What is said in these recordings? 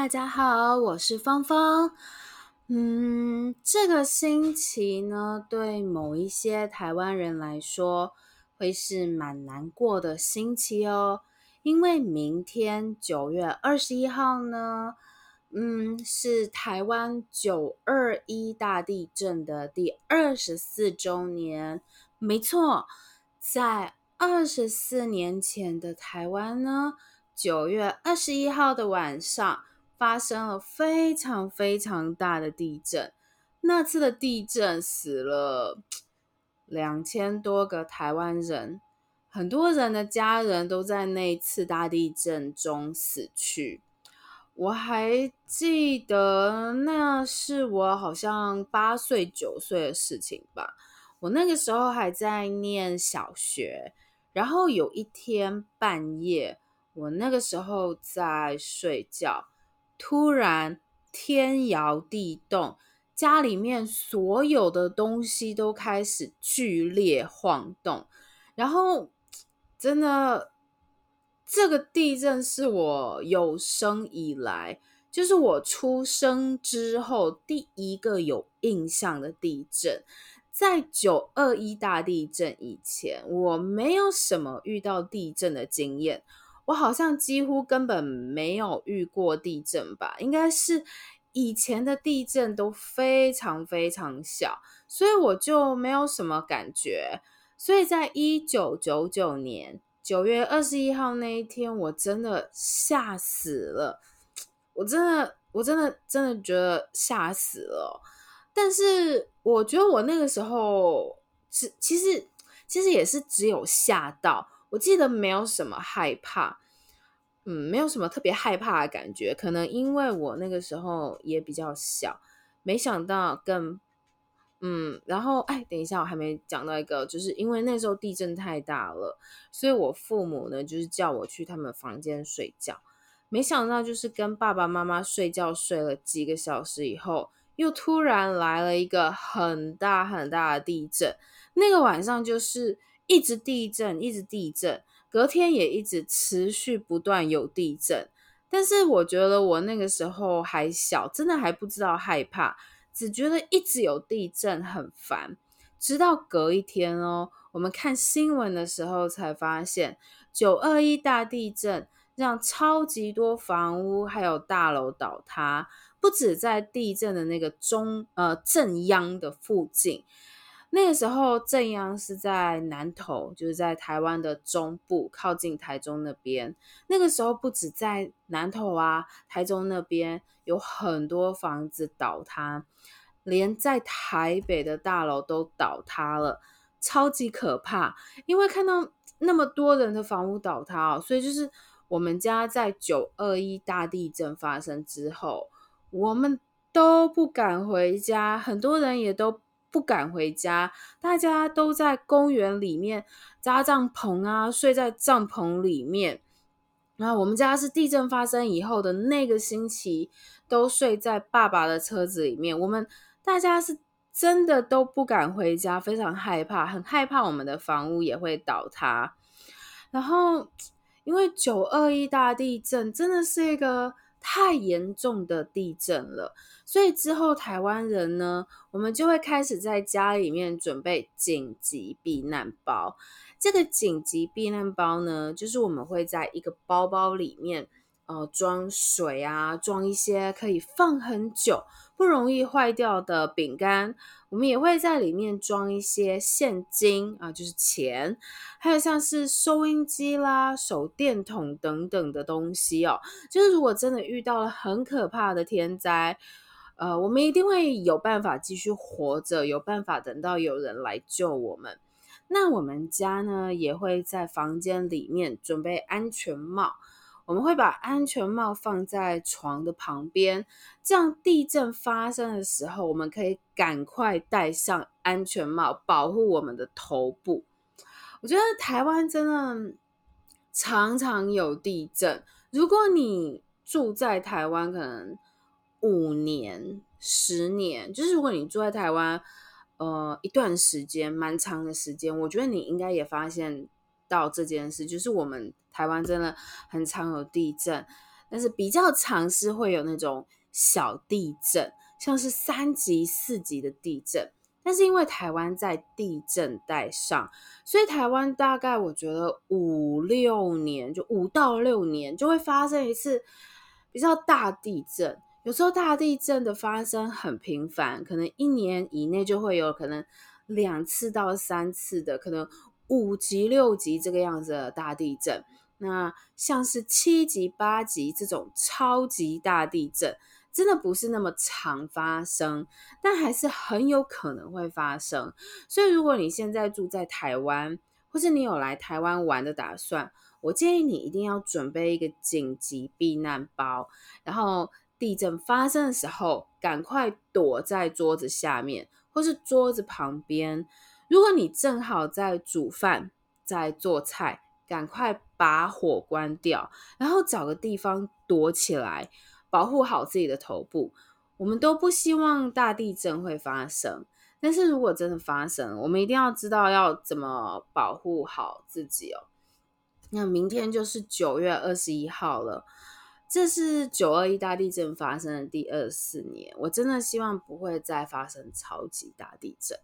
大家好，我是芳芳。嗯，这个星期呢，对某一些台湾人来说，会是蛮难过的星期哦。因为明天九月二十一号呢，嗯，是台湾九二一大地震的第二十四周年。没错，在二十四年前的台湾呢。九月二十一号的晚上，发生了非常非常大的地震。那次的地震死了两千多个台湾人，很多人的家人都在那次大地震中死去。我还记得那是我好像八岁九岁的事情吧。我那个时候还在念小学，然后有一天半夜。我那个时候在睡觉，突然天摇地动，家里面所有的东西都开始剧烈晃动，然后真的，这个地震是我有生以来，就是我出生之后第一个有印象的地震。在九二一大地震以前，我没有什么遇到地震的经验。我好像几乎根本没有遇过地震吧，应该是以前的地震都非常非常小，所以我就没有什么感觉。所以在一九九九年九月二十一号那一天，我真的吓死了，我真的，我真的，真的觉得吓死了。但是我觉得我那个时候是其实其实也是只有吓到。我记得没有什么害怕，嗯，没有什么特别害怕的感觉，可能因为我那个时候也比较小，没想到更，嗯，然后哎，等一下，我还没讲到一个，就是因为那时候地震太大了，所以我父母呢就是叫我去他们房间睡觉，没想到就是跟爸爸妈妈睡觉睡了几个小时以后，又突然来了一个很大很大的地震，那个晚上就是。一直地震，一直地震，隔天也一直持续不断有地震。但是我觉得我那个时候还小，真的还不知道害怕，只觉得一直有地震很烦。直到隔一天哦，我们看新闻的时候才发现，九二一大地震让超级多房屋还有大楼倒塌，不止在地震的那个中呃震央的附近。那个时候正阳是在南投，就是在台湾的中部，靠近台中那边。那个时候不止在南投啊，台中那边有很多房子倒塌，连在台北的大楼都倒塌了，超级可怕。因为看到那么多人的房屋倒塌哦，所以就是我们家在九二一大地震发生之后，我们都不敢回家，很多人也都。不敢回家，大家都在公园里面扎帐篷啊，睡在帐篷里面。然后我们家是地震发生以后的那个星期，都睡在爸爸的车子里面。我们大家是真的都不敢回家，非常害怕，很害怕我们的房屋也会倒塌。然后，因为九二一大地震真的是一个。太严重的地震了，所以之后台湾人呢，我们就会开始在家里面准备紧急避难包。这个紧急避难包呢，就是我们会在一个包包里面，呃，装水啊，装一些可以放很久，不容易坏掉的饼干，我们也会在里面装一些现金啊，就是钱，还有像是收音机啦、手电筒等等的东西哦。就是如果真的遇到了很可怕的天灾，呃，我们一定会有办法继续活着，有办法等到有人来救我们。那我们家呢，也会在房间里面准备安全帽。我们会把安全帽放在床的旁边，这样地震发生的时候，我们可以赶快戴上安全帽，保护我们的头部。我觉得台湾真的常常有地震。如果你住在台湾，可能五年、十年，就是如果你住在台湾，呃，一段时间，蛮长的时间，我觉得你应该也发现到这件事，就是我们台湾真的很常有地震，但是比较常是会有那种小地震，像是三级、四级的地震。但是因为台湾在地震带上，所以台湾大概我觉得五六年，就五到六年就会发生一次比较大地震。有时候大地震的发生很频繁，可能一年以内就会有可能两次到三次的，可能五级、六级这个样子的大地震。那像是七级、八级这种超级大地震，真的不是那么常发生，但还是很有可能会发生。所以，如果你现在住在台湾，或是你有来台湾玩的打算，我建议你一定要准备一个紧急避难包，然后地震发生的时候，赶快躲在桌子下面或是桌子旁边。如果你正好在煮饭、在做菜，赶快把火关掉，然后找个地方躲起来，保护好自己的头部。我们都不希望大地震会发生，但是如果真的发生，我们一定要知道要怎么保护好自己哦。那明天就是九月二十一号了。这是九二一大地震发生的第二十四年，我真的希望不会再发生超级大地震。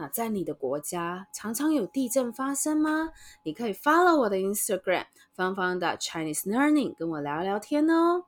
那在你的国家常常有地震发生吗？你可以 follow 我的 Instagram 芳芳的 Chinese Learning，跟我聊聊天哦。